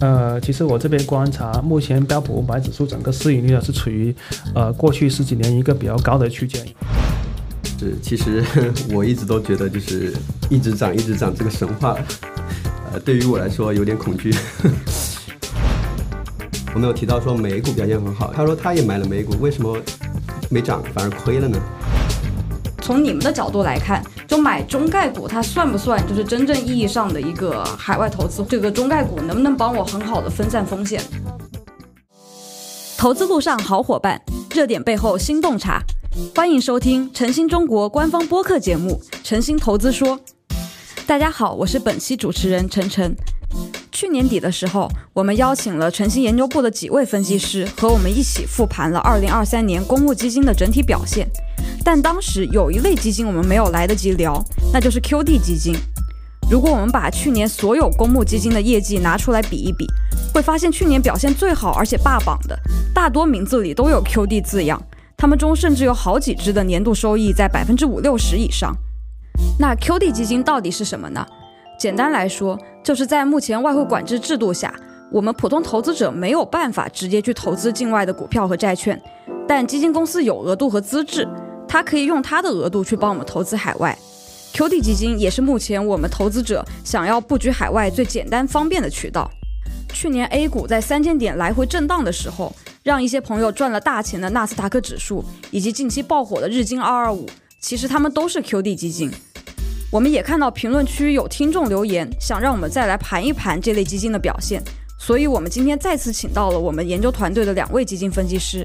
呃，其实我这边观察，目前标普五百指数整个市盈率呢是处于呃过去十几年一个比较高的区间。是，其实 我一直都觉得就是一直涨一直涨这个神话，呃，对于我来说有点恐惧。我们有提到说美股表现很好，他说他也买了美股，为什么没涨反而亏了呢？从你们的角度来看，就买中概股，它算不算就是真正意义上的一个海外投资？这个中概股能不能帮我很好的分散风险？投资路上好伙伴，热点背后新洞察，欢迎收听晨星中国官方播客节目《晨星投资说》。大家好，我是本期主持人晨晨。去年底的时候，我们邀请了晨星研究部的几位分析师和我们一起复盘了2023年公募基金的整体表现。但当时有一类基金我们没有来得及聊，那就是 QD 基金。如果我们把去年所有公募基金的业绩拿出来比一比，会发现去年表现最好而且霸榜的大多名字里都有 QD 字样，他们中甚至有好几只的年度收益在百分之五六十以上。那 QD 基金到底是什么呢？简单来说，就是在目前外汇管制制度下，我们普通投资者没有办法直接去投资境外的股票和债券，但基金公司有额度和资质。它可以用它的额度去帮我们投资海外，QD 基金也是目前我们投资者想要布局海外最简单方便的渠道。去年 A 股在三千点来回震荡的时候，让一些朋友赚了大钱的纳斯达克指数，以及近期爆火的日经二二五，其实他们都是 QD 基金。我们也看到评论区有听众留言，想让我们再来盘一盘这类基金的表现，所以我们今天再次请到了我们研究团队的两位基金分析师。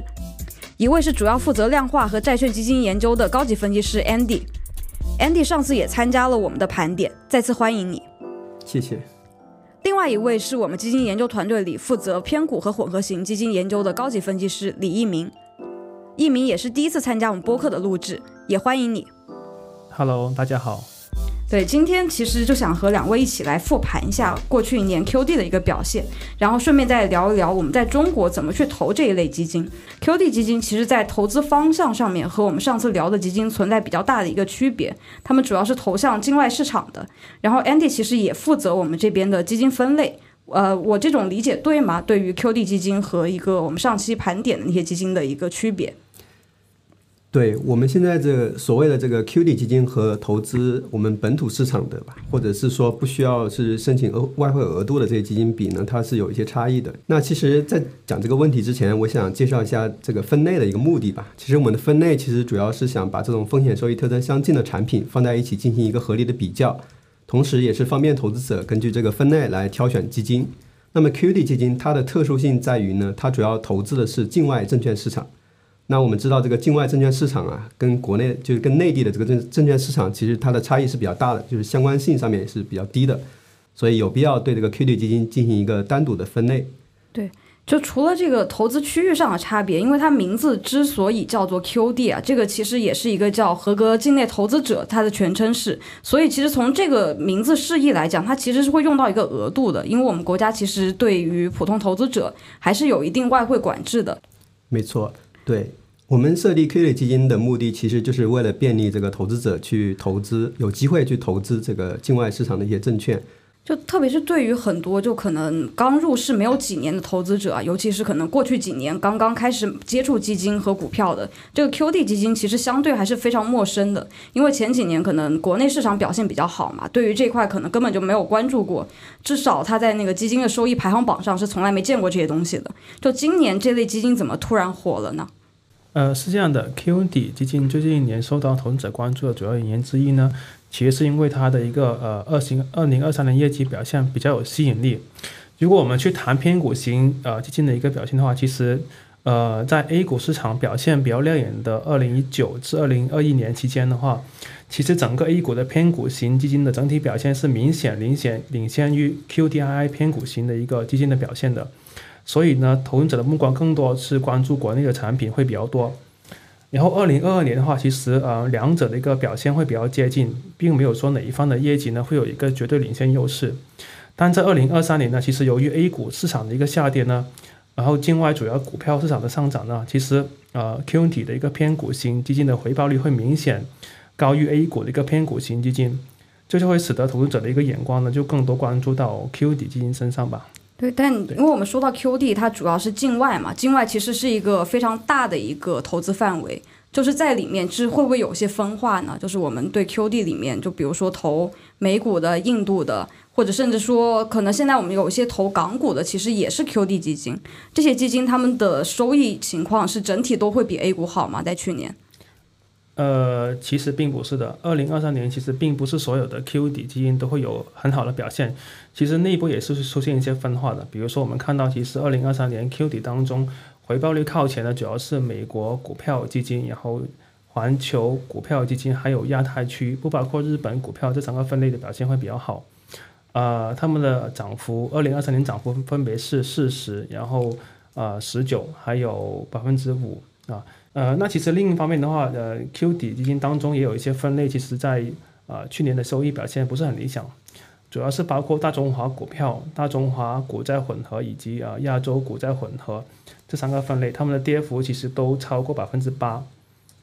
一位是主要负责量化和债券基金研究的高级分析师 Andy，Andy 上次也参加了我们的盘点，再次欢迎你。谢谢。另外一位是我们基金研究团队里负责偏股和混合型基金研究的高级分析师李一鸣，一鸣也是第一次参加我们播客的录制，也欢迎你。Hello，大家好。对，今天其实就想和两位一起来复盘一下过去一年 QD 的一个表现，然后顺便再聊一聊我们在中国怎么去投这一类基金。QD 基金其实，在投资方向上面和我们上次聊的基金存在比较大的一个区别，他们主要是投向境外市场的。然后 Andy 其实也负责我们这边的基金分类，呃，我这种理解对吗？对于 QD 基金和一个我们上期盘点的那些基金的一个区别。对我们现在这所谓的这个 QD 基金和投资我们本土市场的吧，或者是说不需要是申请额外汇额度的这些基金比呢，它是有一些差异的。那其实，在讲这个问题之前，我想介绍一下这个分类的一个目的吧。其实我们的分类其实主要是想把这种风险收益特征相近的产品放在一起进行一个合理的比较，同时也是方便投资者根据这个分类来挑选基金。那么 QD 基金它的特殊性在于呢，它主要投资的是境外证券市场。那我们知道，这个境外证券市场啊，跟国内就是跟内地的这个证证券市场，其实它的差异是比较大的，就是相关性上面是比较低的，所以有必要对这个 QD 基金进行一个单独的分类。对，就除了这个投资区域上的差别，因为它名字之所以叫做 QD 啊，这个其实也是一个叫合格境内投资者，它的全称是，所以其实从这个名字释义来讲，它其实是会用到一个额度的，因为我们国家其实对于普通投资者还是有一定外汇管制的。没错。对我们设立 Q 类基金的目的，其实就是为了便利这个投资者去投资，有机会去投资这个境外市场的一些证券。就特别是对于很多就可能刚入市没有几年的投资者啊，尤其是可能过去几年刚刚开始接触基金和股票的，这个 QD 基金其实相对还是非常陌生的，因为前几年可能国内市场表现比较好嘛，对于这块可能根本就没有关注过，至少它在那个基金的收益排行榜上是从来没见过这些东西的。就今年这类基金怎么突然火了呢？呃，是这样的，QD 基金最近一年受到投资者关注的主要原因之一呢，其实是因为它的一个呃二零二零二三年业绩表现比较有吸引力。如果我们去谈偏股型呃基金的一个表现的话，其实呃在 A 股市场表现比较亮眼的二零一九至二零二一年期间的话，其实整个 A 股的偏股型基金的整体表现是明显领先领先于 QDII 偏股型的一个基金的表现的。所以呢，投资者的目光更多是关注国内的产品会比较多。然后二零二二年的话，其实呃两者的一个表现会比较接近，并没有说哪一方的业绩呢会有一个绝对领先优势。但在二零二三年呢，其实由于 A 股市场的一个下跌呢，然后境外主要股票市场的上涨呢，其实呃 qnd 的一个偏股型基金的回报率会明显高于 A 股的一个偏股型基金，这就会使得投资者的一个眼光呢就更多关注到 QD 基金身上吧。对，但因为我们说到 QD，它主要是境外嘛，境外其实是一个非常大的一个投资范围，就是在里面，是会不会有些分化呢？就是我们对 QD 里面，就比如说投美股的、印度的，或者甚至说，可能现在我们有一些投港股的，其实也是 QD 基金，这些基金他们的收益情况是整体都会比 A 股好吗？在去年？呃，其实并不是的。二零二三年其实并不是所有的 Q 底基金都会有很好的表现，其实内部也是出现一些分化的。比如说，我们看到其实二零二三年 Q 底当中回报率靠前的主要是美国股票基金，然后环球股票基金还有亚太区，不包括日本股票这三个分类的表现会比较好。呃，他们的涨幅，二零二三年涨幅分别是四十，然后呃十九，还有百分之五啊。呃那其实另一方面的话，呃，Q 底基金当中也有一些分类，其实在呃去年的收益表现不是很理想，主要是包括大中华股票、大中华股债混合以及啊亚洲股债混合这三个分类，他们的跌幅其实都超过百分之八，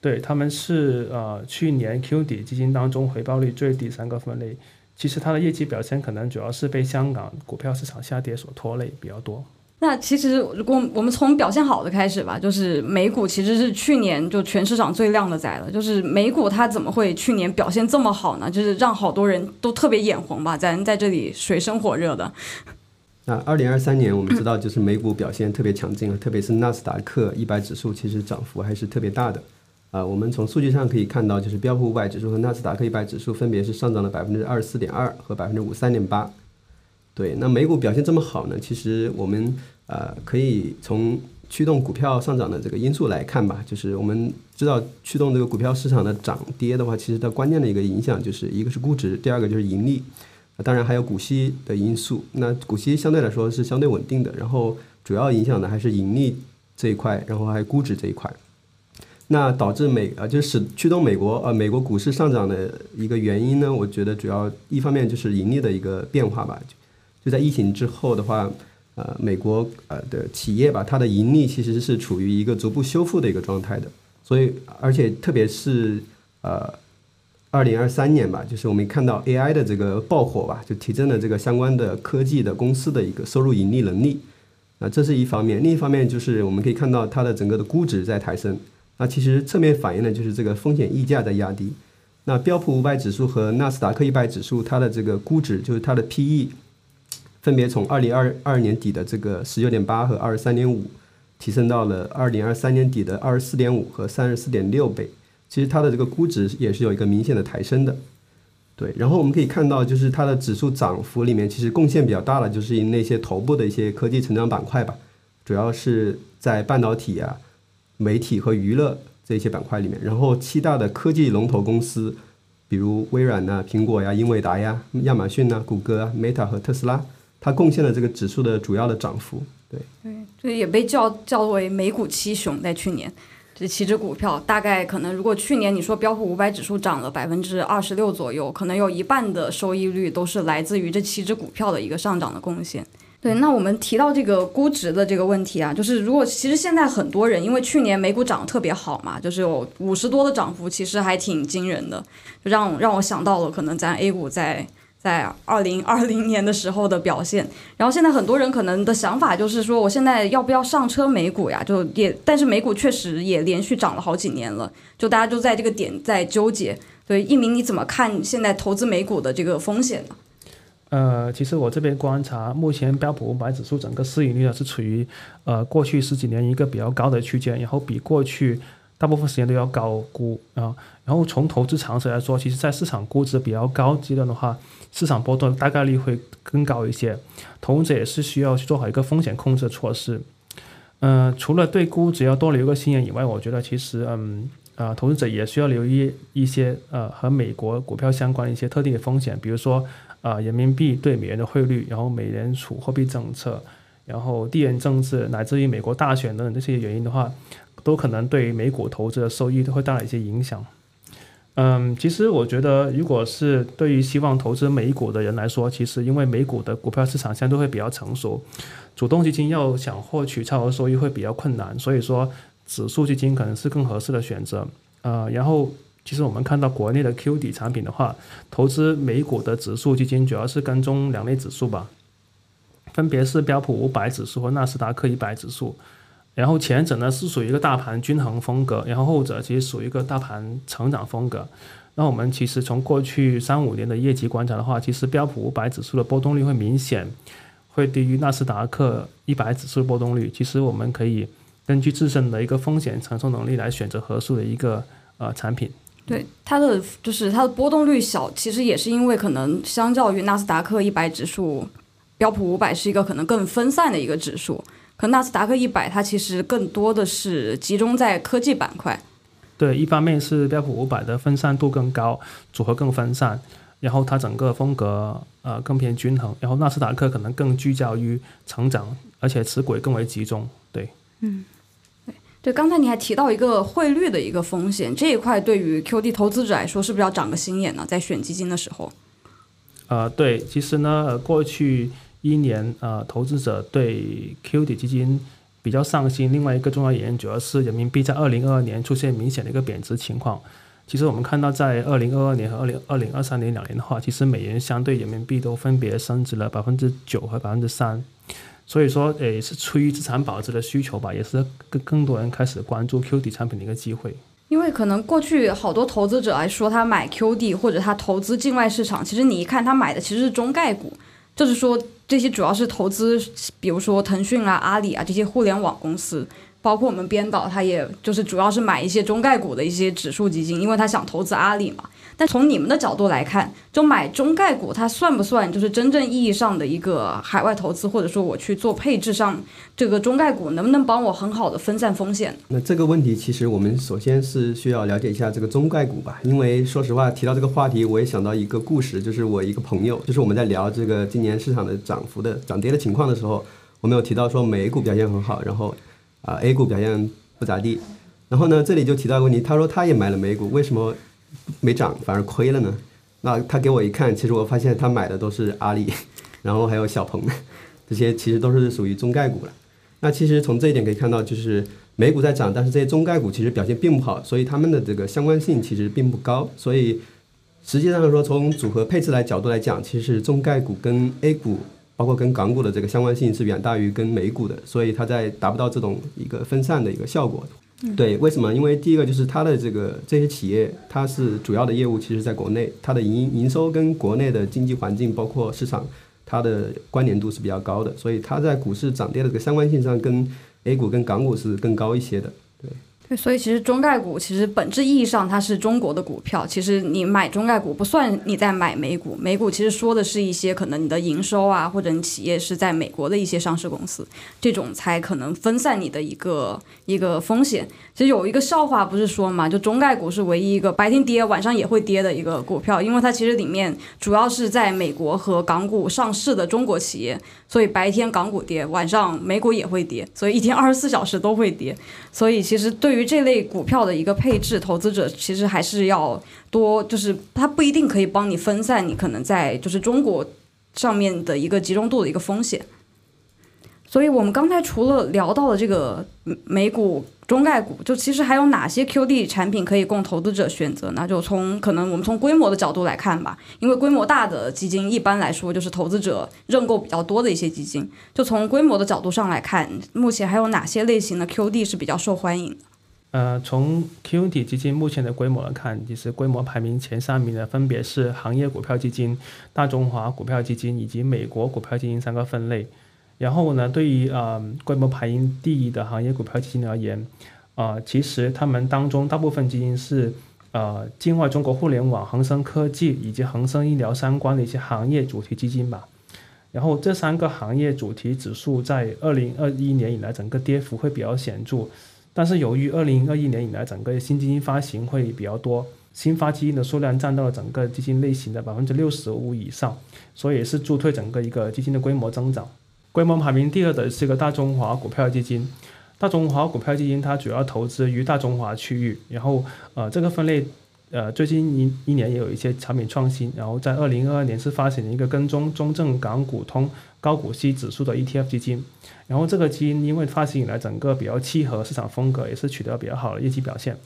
对，他们是呃去年 Q 底基金当中回报率最低三个分类，其实它的业绩表现可能主要是被香港股票市场下跌所拖累比较多。那其实，如果我们从表现好的开始吧，就是美股其实是去年就全市场最靓的仔了。就是美股它怎么会去年表现这么好呢？就是让好多人都特别眼红吧，咱在这里水深火热的。那二零二三年我们知道，就是美股表现特别强劲啊，特别是纳斯达克一百指数，其实涨幅还是特别大的。啊，我们从数据上可以看到，就是标普五百指数和纳斯达克一百指数分别是上涨了百分之二十四点二和百分之五三点八。对，那美股表现这么好呢？其实我们呃可以从驱动股票上涨的这个因素来看吧。就是我们知道驱动这个股票市场的涨跌的话，其实它关键的一个影响就是一个是估值，第二个就是盈利，当然还有股息的因素。那股息相对来说是相对稳定的，然后主要影响的还是盈利这一块，然后还有估值这一块。那导致美呃就是驱动美国呃美国股市上涨的一个原因呢？我觉得主要一方面就是盈利的一个变化吧。就在疫情之后的话，呃，美国呃的企业吧，它的盈利其实是处于一个逐步修复的一个状态的。所以，而且特别是呃，二零二三年吧，就是我们看到 AI 的这个爆火吧，就提振了这个相关的科技的公司的一个收入盈利能力。啊，这是一方面。另一方面就是我们可以看到它的整个的估值在抬升。那其实侧面反映的就是这个风险溢价在压低。那标普五百指数和纳斯达克一百指数，它的这个估值就是它的 PE。分别从二零二二年底的这个十九点八和二十三点五，提升到了二零二三年底的二十四点五和三十四点六倍。其实它的这个估值也是有一个明显的抬升的。对，然后我们可以看到，就是它的指数涨幅里面，其实贡献比较大的就是那些头部的一些科技成长板块吧，主要是在半导体啊、媒体和娱乐这些板块里面。然后七大的科技龙头公司，比如微软呐、苹果呀、英伟达呀、亚马逊呐、谷歌、Meta 和特斯拉。它贡献了这个指数的主要的涨幅，对，对，所以也被叫叫为美股七雄，在去年，这七只股票大概可能，如果去年你说标普五百指数涨了百分之二十六左右，可能有一半的收益率都是来自于这七只股票的一个上涨的贡献。对，那我们提到这个估值的这个问题啊，就是如果其实现在很多人因为去年美股涨得特别好嘛，就是有五十多的涨幅，其实还挺惊人的，就让让我想到了可能咱 A 股在。在二零二零年的时候的表现，然后现在很多人可能的想法就是说，我现在要不要上车美股呀？就也，但是美股确实也连续涨了好几年了，就大家就在这个点在纠结。所以，一鸣你怎么看现在投资美股的这个风险呢？呃，其实我这边观察，目前标普五百指数整个市盈率呢是处于呃过去十几年一个比较高的区间，然后比过去大部分时间都要高估啊。然后从投资常识来说，其实在市场估值比较高阶段的话，市场波动大概率会更高一些，投资者也是需要去做好一个风险控制措施。嗯，除了对估值要多留个心眼以外，我觉得其实嗯啊，投资者也需要留意一些呃和美国股票相关的一些特定的风险，比如说啊人民币对美元的汇率，然后美联储货币政策，然后地缘政治，乃至于美国大选等等这些原因的话，都可能对美股投资的收益都会带来一些影响。嗯，其实我觉得，如果是对于希望投资美股的人来说，其实因为美股的股票市场相对会比较成熟，主动基金要想获取超额收益会比较困难，所以说指数基金可能是更合适的选择。呃，然后其实我们看到国内的 Q 底产品的话，投资美股的指数基金主要是跟踪两类指数吧，分别是标普五百指数和纳斯达克一百指数。然后前者呢是属于一个大盘均衡风格，然后后者其实属于一个大盘成长风格。那我们其实从过去三五年的业绩观察的话，其实标普五百指数的波动率会明显会低于纳斯达克一百指数波动率。其实我们可以根据自身的一个风险承受能力来选择合适的一个呃产品。对它的就是它的波动率小，其实也是因为可能相较于纳斯达克一百指数，标普五百是一个可能更分散的一个指数。可纳斯达克一百它其实更多的是集中在科技板块。对，一方面是标普五百的分散度更高，组合更分散，然后它整个风格呃更偏均衡，然后纳斯达克可能更聚焦于成长，而且持股也更为集中。对，嗯，对对，刚才你还提到一个汇率的一个风险，这一块对于 QD 投资者来说是不是要长个心眼呢？在选基金的时候？呃，对，其实呢，过去一年呃，投资者对 QD 基金。比较上心。另外一个重要原因，主要是人民币在二零二二年出现明显的一个贬值情况。其实我们看到，在二零二二年和二零二零二三年两年的话，其实美元相对人民币都分别升值了百分之九和百分之三。所以说，诶，是出于资产保值的需求吧，也是更更多人开始关注 QD 产品的一个机会。因为可能过去好多投资者来说，他买 QD 或者他投资境外市场，其实你一看他买的其实是中概股。就是说，这些主要是投资，比如说腾讯啊、阿里啊这些互联网公司，包括我们编导，他也就是主要是买一些中概股的一些指数基金，因为他想投资阿里嘛。那从你们的角度来看，就买中概股，它算不算就是真正意义上的一个海外投资，或者说我去做配置上，这个中概股能不能帮我很好的分散风险？那这个问题，其实我们首先是需要了解一下这个中概股吧，因为说实话，提到这个话题，我也想到一个故事，就是我一个朋友，就是我们在聊这个今年市场的涨幅的涨跌的情况的时候，我们有提到说美股表现很好，然后啊 A 股表现不咋地，然后呢这里就提到一个问题，他说他也买了美股，为什么？没涨反而亏了呢，那他给我一看，其实我发现他买的都是阿里，然后还有小鹏，这些其实都是属于中概股了。那其实从这一点可以看到，就是美股在涨，但是这些中概股其实表现并不好，所以他们的这个相关性其实并不高。所以实际上说，从组合配置来角度来讲，其实中概股跟 A 股，包括跟港股的这个相关性是远大于跟美股的，所以它在达不到这种一个分散的一个效果。对，为什么？因为第一个就是它的这个这些企业，它是主要的业务，其实在国内，它的营营收跟国内的经济环境，包括市场，它的关联度是比较高的，所以它在股市涨跌的这个相关性上，跟 A 股跟港股是更高一些的。所以其实中概股其实本质意义上它是中国的股票。其实你买中概股不算你在买美股，美股其实说的是一些可能你的营收啊，或者你企业是在美国的一些上市公司，这种才可能分散你的一个一个风险。其实有一个笑话不是说嘛，就中概股是唯一一个白天跌晚上也会跌的一个股票，因为它其实里面主要是在美国和港股上市的中国企业，所以白天港股跌，晚上美股也会跌，所以一天二十四小时都会跌。所以其实对于这类股票的一个配置，投资者其实还是要多，就是它不一定可以帮你分散你可能在就是中国上面的一个集中度的一个风险。所以我们刚才除了聊到了这个美股。中概股就其实还有哪些 QD 产品可以供投资者选择呢？就从可能我们从规模的角度来看吧，因为规模大的基金一般来说就是投资者认购比较多的一些基金。就从规模的角度上来看，目前还有哪些类型的 QD 是比较受欢迎？呃，从 QD 基金目前的规模来看，其实规模排名前三名的分别是行业股票基金、大中华股票基金以及美国股票基金三个分类。然后呢，对于呃规模排名第一的行业股票基金而言，啊，其实他们当中大部分基金是呃境外中国互联网、恒生科技以及恒生医疗相关的一些行业主题基金吧。然后这三个行业主题指数在二零二一年以来整个跌幅会比较显著，但是由于二零二一年以来整个新基金发行会比较多，新发基金的数量占到了整个基金类型的百分之六十五以上，所以是助推整个一个基金的规模增长。规模排名第二的是一个大中华股票基金，大中华股票基金它主要投资于大中华区域，然后呃这个分类呃最近一一年也有一些产品创新，然后在二零二二年是发行了一个跟踪中证港股通高股息指数的 ETF 基金，然后这个基金因为发行以来整个比较契合市场风格，也是取得比较好的业绩表现。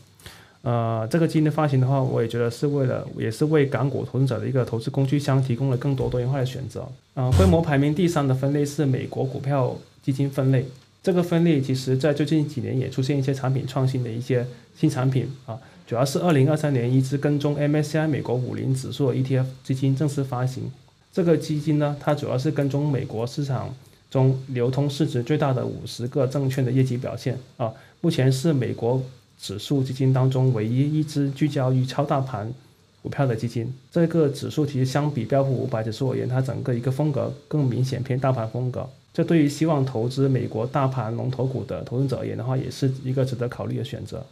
呃，这个基金的发行的话，我也觉得是为了，也是为港股投资者的一个投资工具箱提供了更多多元化的选择。啊、规模排名第三的分类是美国股票基金分类。这个分类其实在最近几年也出现一些产品创新的一些新产品啊，主要是二零二三年一支跟踪 MSCI 美国五零指数的 ETF 基金正式发行。这个基金呢，它主要是跟踪美国市场中流通市值最大的五十个证券的业绩表现啊。目前是美国指数基金当中唯一一支聚焦于超大盘股票的基金。这个指数其实相比标普五百指数而言，它整个一个风格更明显偏大盘风格。这对于希望投资美国大盘龙头股的投资者而言的话，也是一个值得考虑的选择。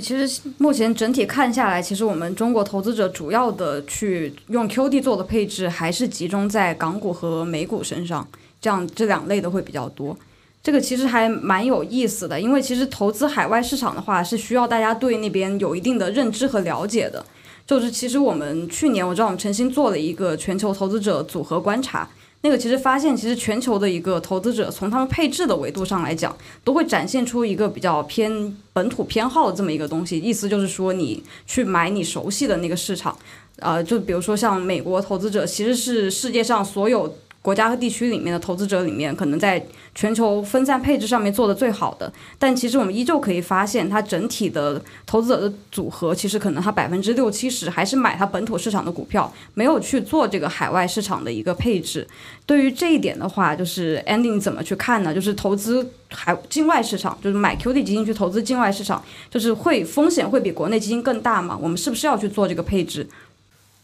其实目前整体看下来，其实我们中国投资者主要的去用 QD 做的配置，还是集中在港股和美股身上，这样这两类的会比较多。这个其实还蛮有意思的，因为其实投资海外市场的话，是需要大家对那边有一定的认知和了解的。就是其实我们去年我知道我们诚心做了一个全球投资者组合观察。那个其实发现，其实全球的一个投资者从他们配置的维度上来讲，都会展现出一个比较偏本土偏好的这么一个东西。意思就是说，你去买你熟悉的那个市场，呃，就比如说像美国投资者，其实是世界上所有国家和地区里面的投资者里面，可能在全球分散配置上面做的最好的。但其实我们依旧可以发现，它整体的投资者的组合，其实可能它百分之六七十还是买它本土市场的股票，没有去做这个海外市场的一个配置。对于这一点的话，就是 Andy 你怎么去看呢？就是投资海境外市场，就是买 QD 基金去投资境外市场，就是会风险会比国内基金更大吗？我们是不是要去做这个配置？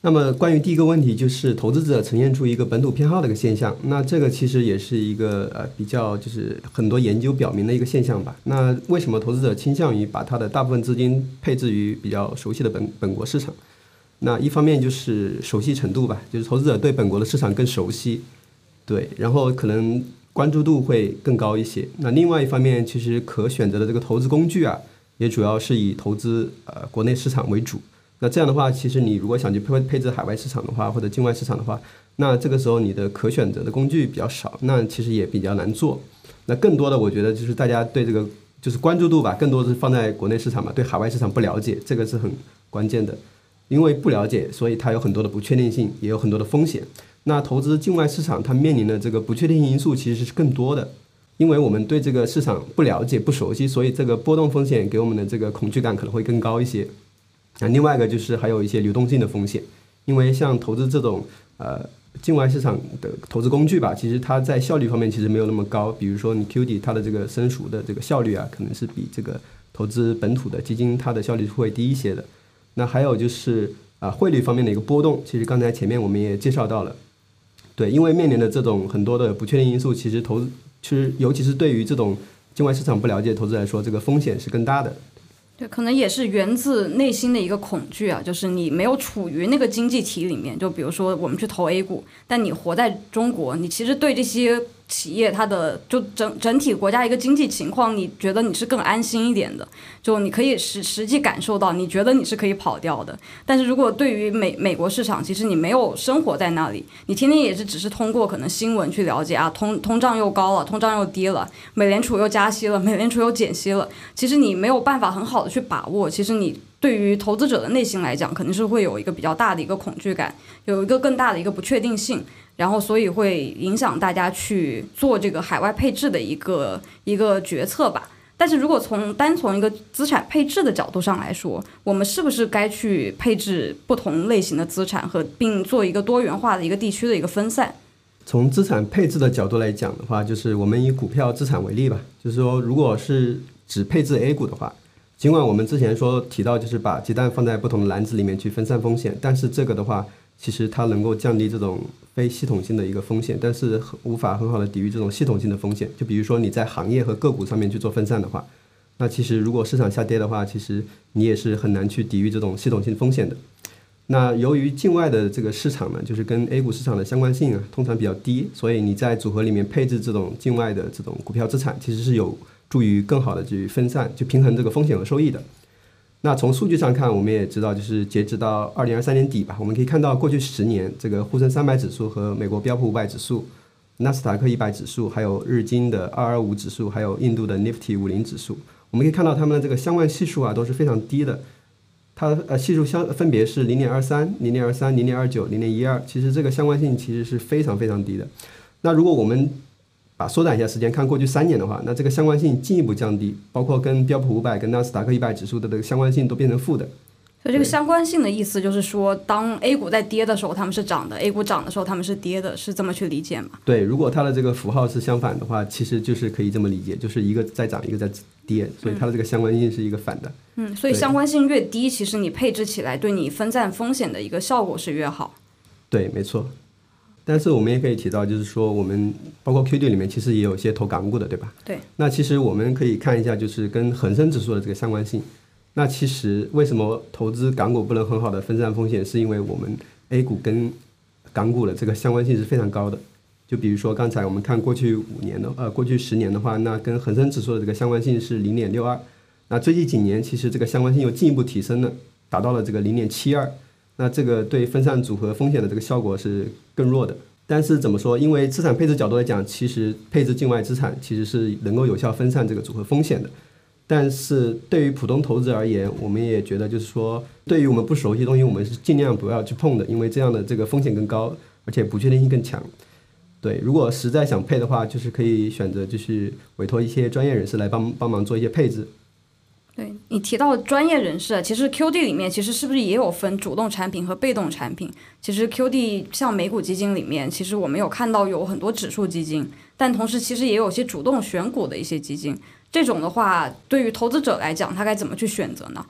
那么关于第一个问题，就是投资者呈现出一个本土偏好的一个现象，那这个其实也是一个呃比较就是很多研究表明的一个现象吧。那为什么投资者倾向于把他的大部分资金配置于比较熟悉的本本国市场？那一方面就是熟悉程度吧，就是投资者对本国的市场更熟悉，对，然后可能关注度会更高一些。那另外一方面，其实可选择的这个投资工具啊，也主要是以投资呃国内市场为主。那这样的话，其实你如果想去配配置海外市场的话，或者境外市场的话，那这个时候你的可选择的工具比较少，那其实也比较难做。那更多的，我觉得就是大家对这个就是关注度吧，更多的是放在国内市场嘛，对海外市场不了解，这个是很关键的。因为不了解，所以它有很多的不确定性，也有很多的风险。那投资境外市场，它面临的这个不确定性因素其实是更多的，因为我们对这个市场不了解、不熟悉，所以这个波动风险给我们的这个恐惧感可能会更高一些。那另外一个就是还有一些流动性的风险，因为像投资这种呃境外市场的投资工具吧，其实它在效率方面其实没有那么高。比如说你 QD 它的这个申赎的这个效率啊，可能是比这个投资本土的基金它的效率会低一些的。那还有就是啊汇率方面的一个波动，其实刚才前面我们也介绍到了，对，因为面临的这种很多的不确定因素，其实投资其实尤其是对于这种境外市场不了解投资来说，这个风险是更大的。对，可能也是源自内心的一个恐惧啊，就是你没有处于那个经济体里面。就比如说我们去投 A 股，但你活在中国，你其实对这些企业它的就整整体国家一个经济情况，你觉得你是更安心一点的。就你可以实实际感受到，你觉得你是可以跑掉的。但是如果对于美美国市场，其实你没有生活在那里，你天天也是只是通过可能新闻去了解啊，通通胀又高了，通胀又低了，美联储又加息了，美联储又减息了，其实你没有办法很好的去把握。其实你对于投资者的内心来讲，肯定是会有一个比较大的一个恐惧感，有一个更大的一个不确定性，然后所以会影响大家去做这个海外配置的一个一个决策吧。但是如果从单从一个资产配置的角度上来说，我们是不是该去配置不同类型的资产和并做一个多元化的一个地区的一个分散？从资产配置的角度来讲的话，就是我们以股票资产为例吧，就是说，如果是只配置 A 股的话，尽管我们之前说提到就是把鸡蛋放在不同的篮子里面去分散风险，但是这个的话，其实它能够降低这种非系统性的一个风险，但是无法很好的抵御这种系统性的风险。就比如说你在行业和个股上面去做分散的话，那其实如果市场下跌的话，其实你也是很难去抵御这种系统性风险的。那由于境外的这个市场呢，就是跟 A 股市场的相关性啊，通常比较低，所以你在组合里面配置这种境外的这种股票资产，其实是有助于更好的去分散、去平衡这个风险和收益的。那从数据上看，我们也知道，就是截止到二零二三年底吧，我们可以看到过去十年这个沪深三百指数和美国标普五百指数、纳斯达克一百指数，还有日经的二二五指数，还有印度的 Nifty 五零指数，我们可以看到它们的这个相关系数啊都是非常低的，它呃系数相分别是零点二三、零点二三、零点二九、零点一二，其实这个相关性其实是非常非常低的。那如果我们把缩短一下时间看过去三年的话，那这个相关性进一步降低，包括跟标普五百、跟纳斯达克一百指数的这个相关性都变成负的。所以这个相关性的意思就是说，当 A 股在跌的时候，他们是涨的；A 股涨的时候，他们是跌的，是这么去理解吗？对，如果它的这个符号是相反的话，其实就是可以这么理解，就是一个在涨，一个在跌，所以它的这个相关性是一个反的。嗯，所以相关性越低，其实你配置起来对你分散风险的一个效果是越好。对，没错。但是我们也可以提到，就是说我们包括 QD 里面其实也有一些投港股的，对吧？对。那其实我们可以看一下，就是跟恒生指数的这个相关性。那其实为什么投资港股不能很好的分散风险？是因为我们 A 股跟港股的这个相关性是非常高的。就比如说刚才我们看过去五年的呃过去十年的话，那跟恒生指数的这个相关性是零点六二。那最近几年其实这个相关性又进一步提升了，达到了这个零点七二。那这个对分散组合风险的这个效果是更弱的。但是怎么说？因为资产配置角度来讲，其实配置境外资产其实是能够有效分散这个组合风险的。但是对于普通投资而言，我们也觉得就是说，对于我们不熟悉的东西，我们是尽量不要去碰的，因为这样的这个风险更高，而且不确定性更强。对，如果实在想配的话，就是可以选择就是委托一些专业人士来帮帮忙做一些配置。对你提到专业人士，其实 QD 里面其实是不是也有分主动产品和被动产品？其实 QD 像美股基金里面，其实我们有看到有很多指数基金，但同时其实也有些主动选股的一些基金。这种的话，对于投资者来讲，他该怎么去选择呢？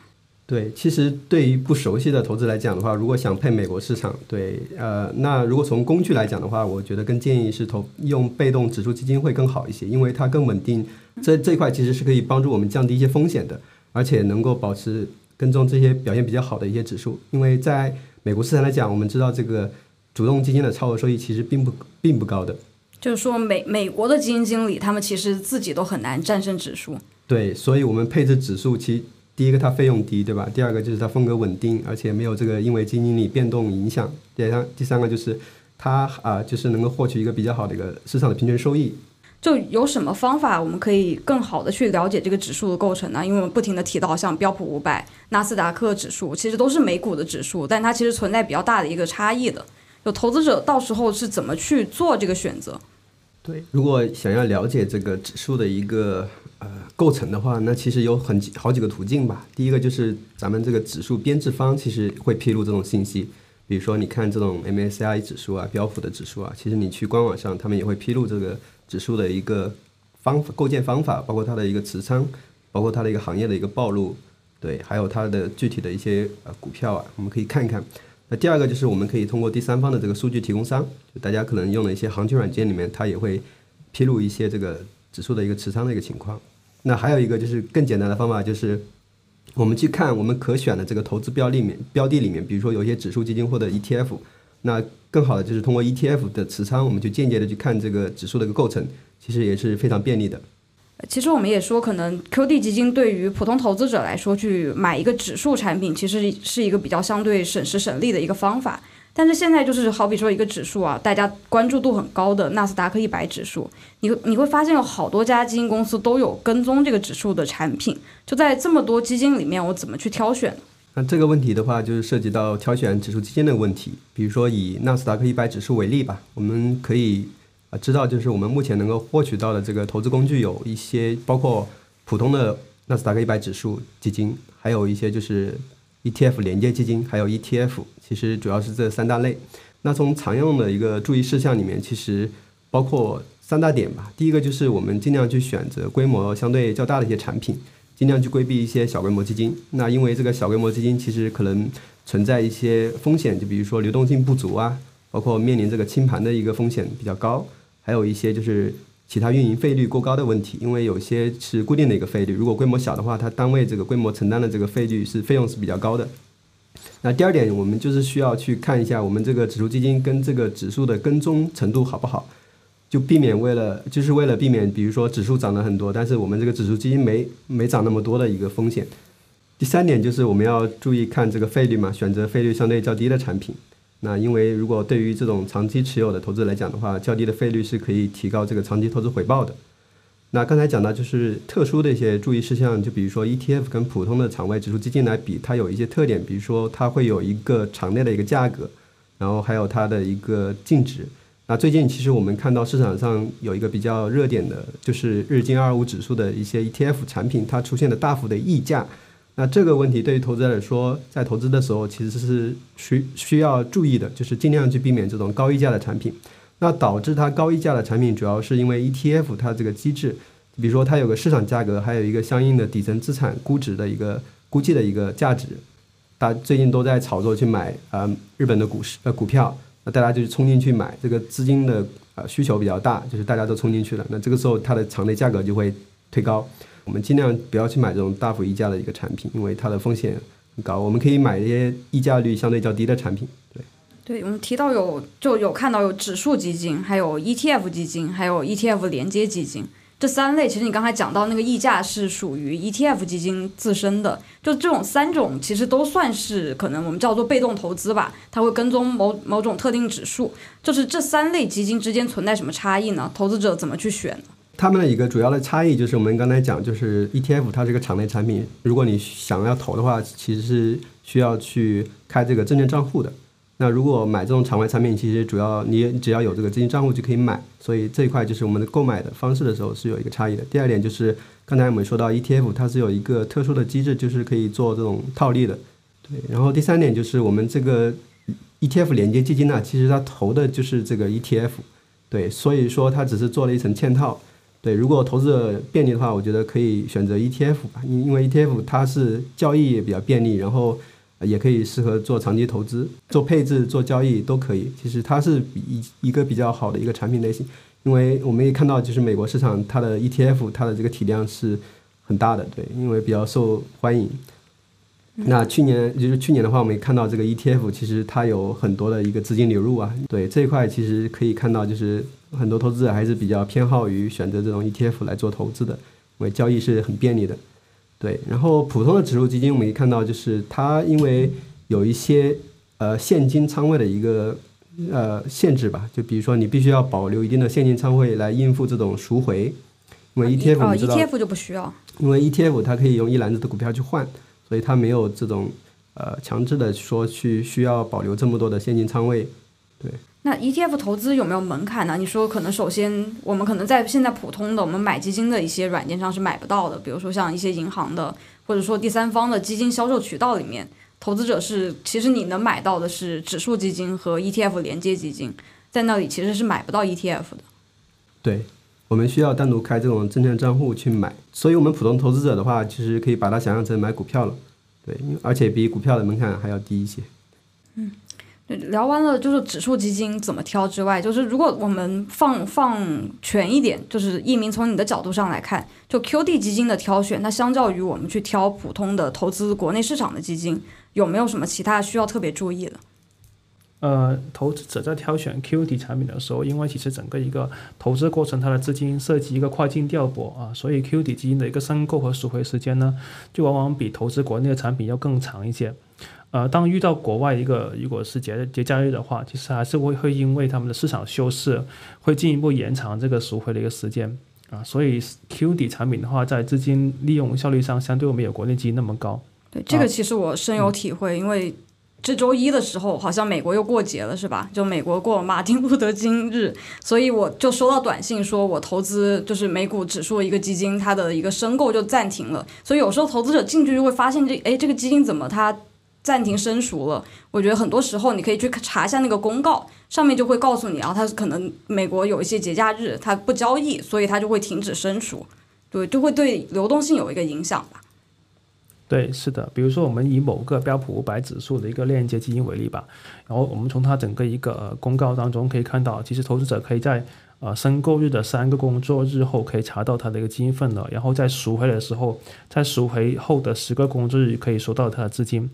对，其实对于不熟悉的投资来讲的话，如果想配美国市场，对，呃，那如果从工具来讲的话，我觉得更建议是投用被动指数基金会更好一些，因为它更稳定。这这块其实是可以帮助我们降低一些风险的，而且能够保持跟踪这些表现比较好的一些指数。因为在美国市场来讲，我们知道这个主动基金的超额收益其实并不并不高的。就是说，美美国的基金经理，他们其实自己都很难战胜指数。对，所以我们配置指数，其第一个它费用低，对吧？第二个就是它风格稳定，而且没有这个因为基金经理变动影响。第三，第三个就是它啊，就是能够获取一个比较好的一个市场的平均收益。就有什么方法我们可以更好的去了解这个指数的构成呢？因为我们不停的提到像标普五百、纳斯达克指数，其实都是美股的指数，但它其实存在比较大的一个差异的。有投资者到时候是怎么去做这个选择？对，如果想要了解这个指数的一个呃构成的话，那其实有很几好几个途径吧。第一个就是咱们这个指数编制方其实会披露这种信息，比如说你看这种 MSCI 指数啊、标普的指数啊，其实你去官网上，他们也会披露这个指数的一个方构建方法，包括它的一个持仓，包括它的一个行业的一个暴露，对，还有它的具体的一些呃股票啊，我们可以看一看。那第二个就是我们可以通过第三方的这个数据提供商，就大家可能用的一些行情软件里面，它也会披露一些这个指数的一个持仓的一个情况。那还有一个就是更简单的方法，就是我们去看我们可选的这个投资标的里面，标的里面，比如说有一些指数基金或者 ETF，那更好的就是通过 ETF 的持仓，我们就间接的去看这个指数的一个构成，其实也是非常便利的。其实我们也说，可能 QD 基金对于普通投资者来说，去买一个指数产品，其实是一个比较相对省时省力的一个方法。但是现在就是好比说一个指数啊，大家关注度很高的纳斯达克一百指数，你你会发现有好多家基金公司都有跟踪这个指数的产品。就在这么多基金里面，我怎么去挑选？那这个问题的话，就是涉及到挑选指数基金的问题。比如说以纳斯达克一百指数为例吧，我们可以。啊，知道就是我们目前能够获取到的这个投资工具有一些，包括普通的纳斯达克一百指数基金，还有一些就是 ETF 连接基金，还有 ETF，其实主要是这三大类。那从常用的一个注意事项里面，其实包括三大点吧。第一个就是我们尽量去选择规模相对较大的一些产品，尽量去规避一些小规模基金。那因为这个小规模基金其实可能存在一些风险，就比如说流动性不足啊，包括面临这个清盘的一个风险比较高。还有一些就是其他运营费率过高的问题，因为有些是固定的一个费率，如果规模小的话，它单位这个规模承担的这个费率是费用是比较高的。那第二点，我们就是需要去看一下我们这个指数基金跟这个指数的跟踪程度好不好，就避免为了就是为了避免，比如说指数涨了很多，但是我们这个指数基金没没涨那么多的一个风险。第三点就是我们要注意看这个费率嘛，选择费率相对较低的产品。那因为如果对于这种长期持有的投资来讲的话，较低的费率是可以提高这个长期投资回报的。那刚才讲到就是特殊的一些注意事项，就比如说 ETF 跟普通的场外指数基金来比，它有一些特点，比如说它会有一个场内的一个价格，然后还有它的一个净值。那最近其实我们看到市场上有一个比较热点的，就是日经二五指数的一些 ETF 产品，它出现了大幅的溢价。那这个问题对于投资者来说，在投资的时候其实是需需要注意的，就是尽量去避免这种高溢价的产品。那导致它高溢价的产品，主要是因为 ETF 它这个机制，比如说它有个市场价格，还有一个相应的底层资产估值的一个估计的一个价值。大家最近都在炒作去买呃日本的股市呃股票，那大家就是冲进去买，这个资金的呃需求比较大，就是大家都冲进去了，那这个时候它的场内价格就会推高。我们尽量不要去买这种大幅溢价的一个产品，因为它的风险很高。我们可以买一些溢价率相对较低的产品，对。对我们提到有就有看到有指数基金，还有 ETF 基金，还有 ETF 连接基金这三类。其实你刚才讲到那个溢价是属于 ETF 基金自身的，就这种三种其实都算是可能我们叫做被动投资吧，它会跟踪某某种特定指数。就是这三类基金之间存在什么差异呢？投资者怎么去选？它们的一个主要的差异就是我们刚才讲，就是 ETF 它是个场内产品，如果你想要投的话，其实是需要去开这个证券账户的。那如果买这种场外产品，其实主要你只要有这个资金账户就可以买，所以这一块就是我们的购买的方式的时候是有一个差异的。第二点就是刚才我们说到 ETF，它是有一个特殊的机制，就是可以做这种套利的。对，然后第三点就是我们这个 ETF 连接基金呢，其实它投的就是这个 ETF，对，所以说它只是做了一层嵌套。对，如果投资者便利的话，我觉得可以选择 ETF 吧，因因为 ETF 它是交易也比较便利，然后。也可以适合做长期投资、做配置、做交易都可以。其实它是一一个比较好的一个产品类型，因为我们也看到，就是美国市场它的 ETF 它的这个体量是很大的，对，因为比较受欢迎。那去年就是去年的话，我们也看到这个 ETF 其实它有很多的一个资金流入啊，对这一块其实可以看到，就是很多投资者还是比较偏好于选择这种 ETF 来做投资的，因为交易是很便利的。对，然后普通的指数基金，我们可以看到，就是它因为有一些呃现金仓位的一个呃限制吧，就比如说你必须要保留一定的现金仓位来应付这种赎回，因为 ETF 哦 ETF 就不需要，因为 ETF 它可以用一篮子的股票去换，所以它没有这种呃强制的说去需要保留这么多的现金仓位，对。那 ETF 投资有没有门槛呢？你说可能首先我们可能在现在普通的我们买基金的一些软件上是买不到的，比如说像一些银行的或者说第三方的基金销售渠道里面，投资者是其实你能买到的是指数基金和 ETF 连接基金，在那里其实是买不到 ETF 的。对，我们需要单独开这种证券账户去买，所以我们普通投资者的话，其实可以把它想象成买股票了，对，而且比股票的门槛还要低一些。嗯。聊完了就是指数基金怎么挑之外，就是如果我们放放全一点，就是一鸣从你的角度上来看，就 QD 基金的挑选，那相较于我们去挑普通的投资国内市场的基金，有没有什么其他需要特别注意的？呃，投资者在挑选 QD 产品的时候，因为其实整个一个投资过程，它的资金涉及一个跨境调拨啊，所以 QD 基金的一个申购和赎回时间呢，就往往比投资国内的产品要更长一些。呃，当遇到国外一个如果是节节假日的话，其实还是会会因为他们的市场休市，会进一步延长这个赎回的一个时间啊。所以 QD 产品的话，在资金利用效率上，相对没有国内基金那么高。对，这个其实我深有体会，因为这周一的时候，好像美国又过节了，是吧？就美国过马丁路德金日，所以我就收到短信，说我投资就是美股指数一个基金，它的一个申购就暂停了。所以有时候投资者进去就会发现，这哎，这个基金怎么它？暂停申赎了，我觉得很多时候你可以去查一下那个公告，上面就会告诉你啊，它可能美国有一些节假日它不交易，所以它就会停止申赎，对，就会对流动性有一个影响吧。对，是的，比如说我们以某个标普五百指数的一个链接基金为例吧，然后我们从它整个一个公告当中可以看到，其实投资者可以在呃申购日的三个工作日后可以查到它的一个基金份额，然后在赎回的时候，在赎回后的十个工作日可以收到它的资金。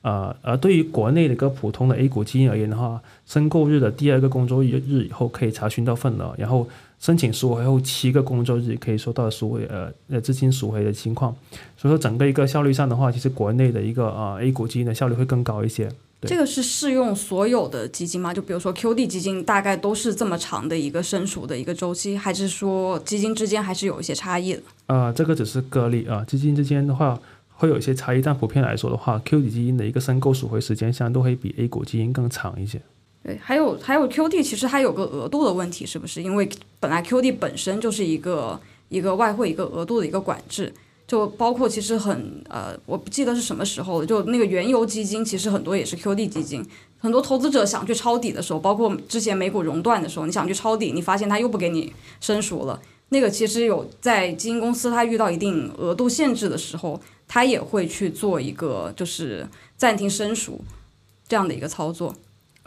呃，而对于国内的一个普通的 A 股基金而言的话，申购日的第二个工作日日以后可以查询到份额，然后申请赎回后七个工作日可以收到赎回呃呃资金赎回的情况。所以说整个一个效率上的话，其实国内的一个呃 A 股基金的效率会更高一些。这个是适用所有的基金吗？就比如说 QD 基金，大概都是这么长的一个申赎的一个周期，还是说基金之间还是有一些差异的？呃，这个只是个例啊，基金之间的话会有一些差异，但普遍来说的话，QD 基金的一个申购赎回时间相对会比 A 股基金更长一些。对，还有还有 QD，其实它有个额度的问题，是不是？因为本来 QD 本身就是一个一个外汇一个额度的一个管制，就包括其实很呃，我不记得是什么时候了，就那个原油基金，其实很多也是 QD 基金。很多投资者想去抄底的时候，包括之前美股熔断的时候，你想去抄底，你发现它又不给你申赎了。那个其实有在基金公司它遇到一定额度限制的时候，它也会去做一个就是暂停申赎这样的一个操作。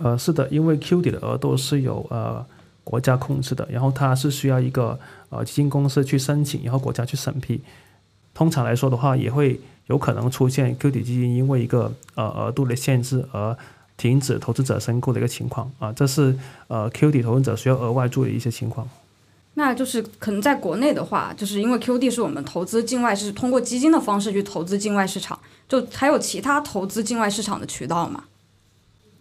呃，是的，因为 Q 底的额度是由呃国家控制的，然后它是需要一个呃基金公司去申请，然后国家去审批。通常来说的话，也会有可能出现 Q 底基金因为一个呃额度的限制而停止投资者申购的一个情况啊，这是呃 Q 底投资者需要额外注意的一些情况。那就是可能在国内的话，就是因为 QD 是我们投资境外是通过基金的方式去投资境外市场，就还有其他投资境外市场的渠道嘛？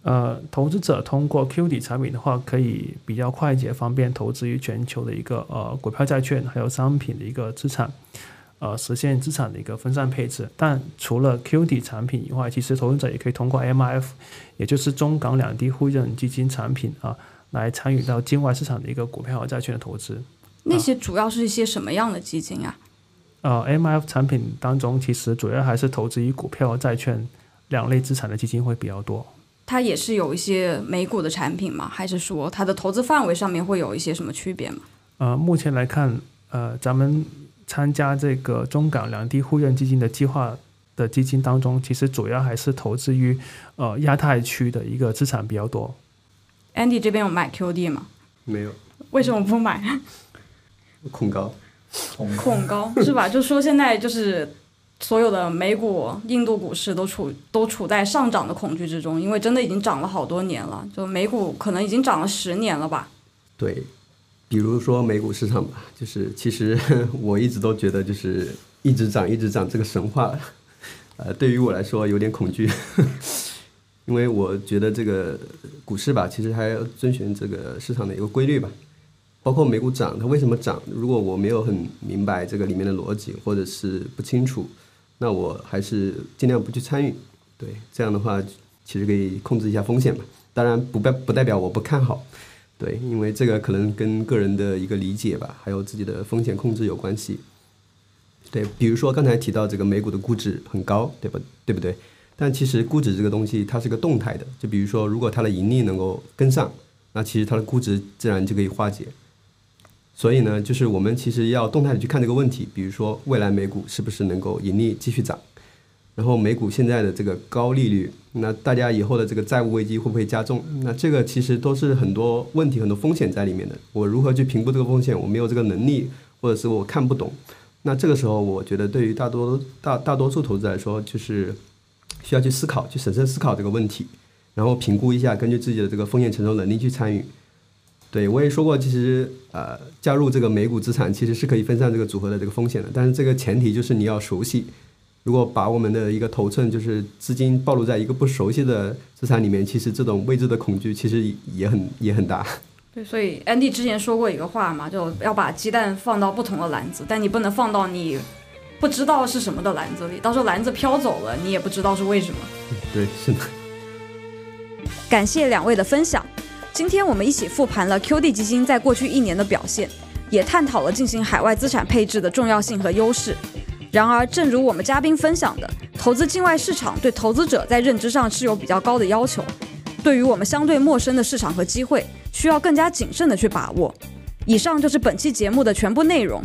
呃，投资者通过 QD 产品的话，可以比较快捷方便投资于全球的一个呃股票、债券还有商品的一个资产，呃，实现资产的一个分散配置。但除了 QD 产品以外，其实投资者也可以通过 MIF，也就是中港两地互认基金产品啊，来参与到境外市场的一个股票和债券的投资。那些主要是一些什么样的基金啊？呃，MIF 产品当中，其实主要还是投资于股票和债券两类资产的基金会比较多。它也是有一些美股的产品吗？还是说它的投资范围上面会有一些什么区别吗？呃，目前来看，呃，咱们参加这个中港两地互认基金的计划的基金当中，其实主要还是投资于呃亚太区的一个资产比较多。Andy 这边有买 QD 吗？没有为什么不买？恐高，恐高是吧？就说现在就是所有的美股、印度股市都处都处在上涨的恐惧之中，因为真的已经涨了好多年了，就美股可能已经涨了十年了吧。对，比如说美股市场吧，就是其实我一直都觉得就是一直涨一直涨这个神话，呃，对于我来说有点恐惧，因为我觉得这个股市吧，其实还要遵循这个市场的一个规律吧。包括美股涨，它为什么涨？如果我没有很明白这个里面的逻辑，或者是不清楚，那我还是尽量不去参与。对，这样的话其实可以控制一下风险嘛。当然不代不代表我不看好，对，因为这个可能跟个人的一个理解吧，还有自己的风险控制有关系。对，比如说刚才提到这个美股的估值很高，对不对不对？但其实估值这个东西它是个动态的，就比如说如果它的盈利能够跟上，那其实它的估值自然就可以化解。所以呢，就是我们其实要动态的去看这个问题，比如说未来美股是不是能够盈利继续涨，然后美股现在的这个高利率，那大家以后的这个债务危机会不会加重？那这个其实都是很多问题、很多风险在里面的。我如何去评估这个风险？我没有这个能力，或者是我看不懂。那这个时候，我觉得对于大多大大多数投资来说，就是需要去思考、去审慎思考这个问题，然后评估一下，根据自己的这个风险承受能力去参与。对我也说过，其实呃，加入这个美股资产其实是可以分散这个组合的这个风险的，但是这个前提就是你要熟悉。如果把我们的一个头寸就是资金暴露在一个不熟悉的资产里面，其实这种未知的恐惧其实也很也很大。对，所以 Andy 之前说过一个话嘛，就要把鸡蛋放到不同的篮子，但你不能放到你不知道是什么的篮子里，到时候篮子飘走了，你也不知道是为什么。对，是的。感谢两位的分享。今天我们一起复盘了 QD 基金在过去一年的表现，也探讨了进行海外资产配置的重要性和优势。然而，正如我们嘉宾分享的，投资境外市场对投资者在认知上是有比较高的要求。对于我们相对陌生的市场和机会，需要更加谨慎的去把握。以上就是本期节目的全部内容。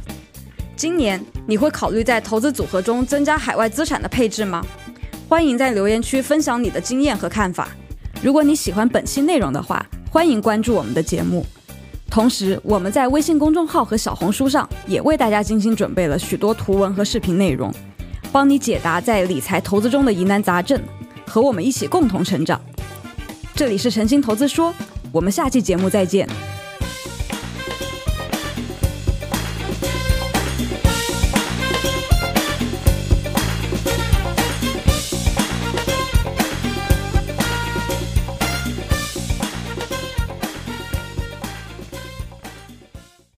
今年你会考虑在投资组合中增加海外资产的配置吗？欢迎在留言区分享你的经验和看法。如果你喜欢本期内容的话，欢迎关注我们的节目。同时，我们在微信公众号和小红书上也为大家精心准备了许多图文和视频内容，帮你解答在理财投资中的疑难杂症，和我们一起共同成长。这里是诚心投资说，我们下期节目再见。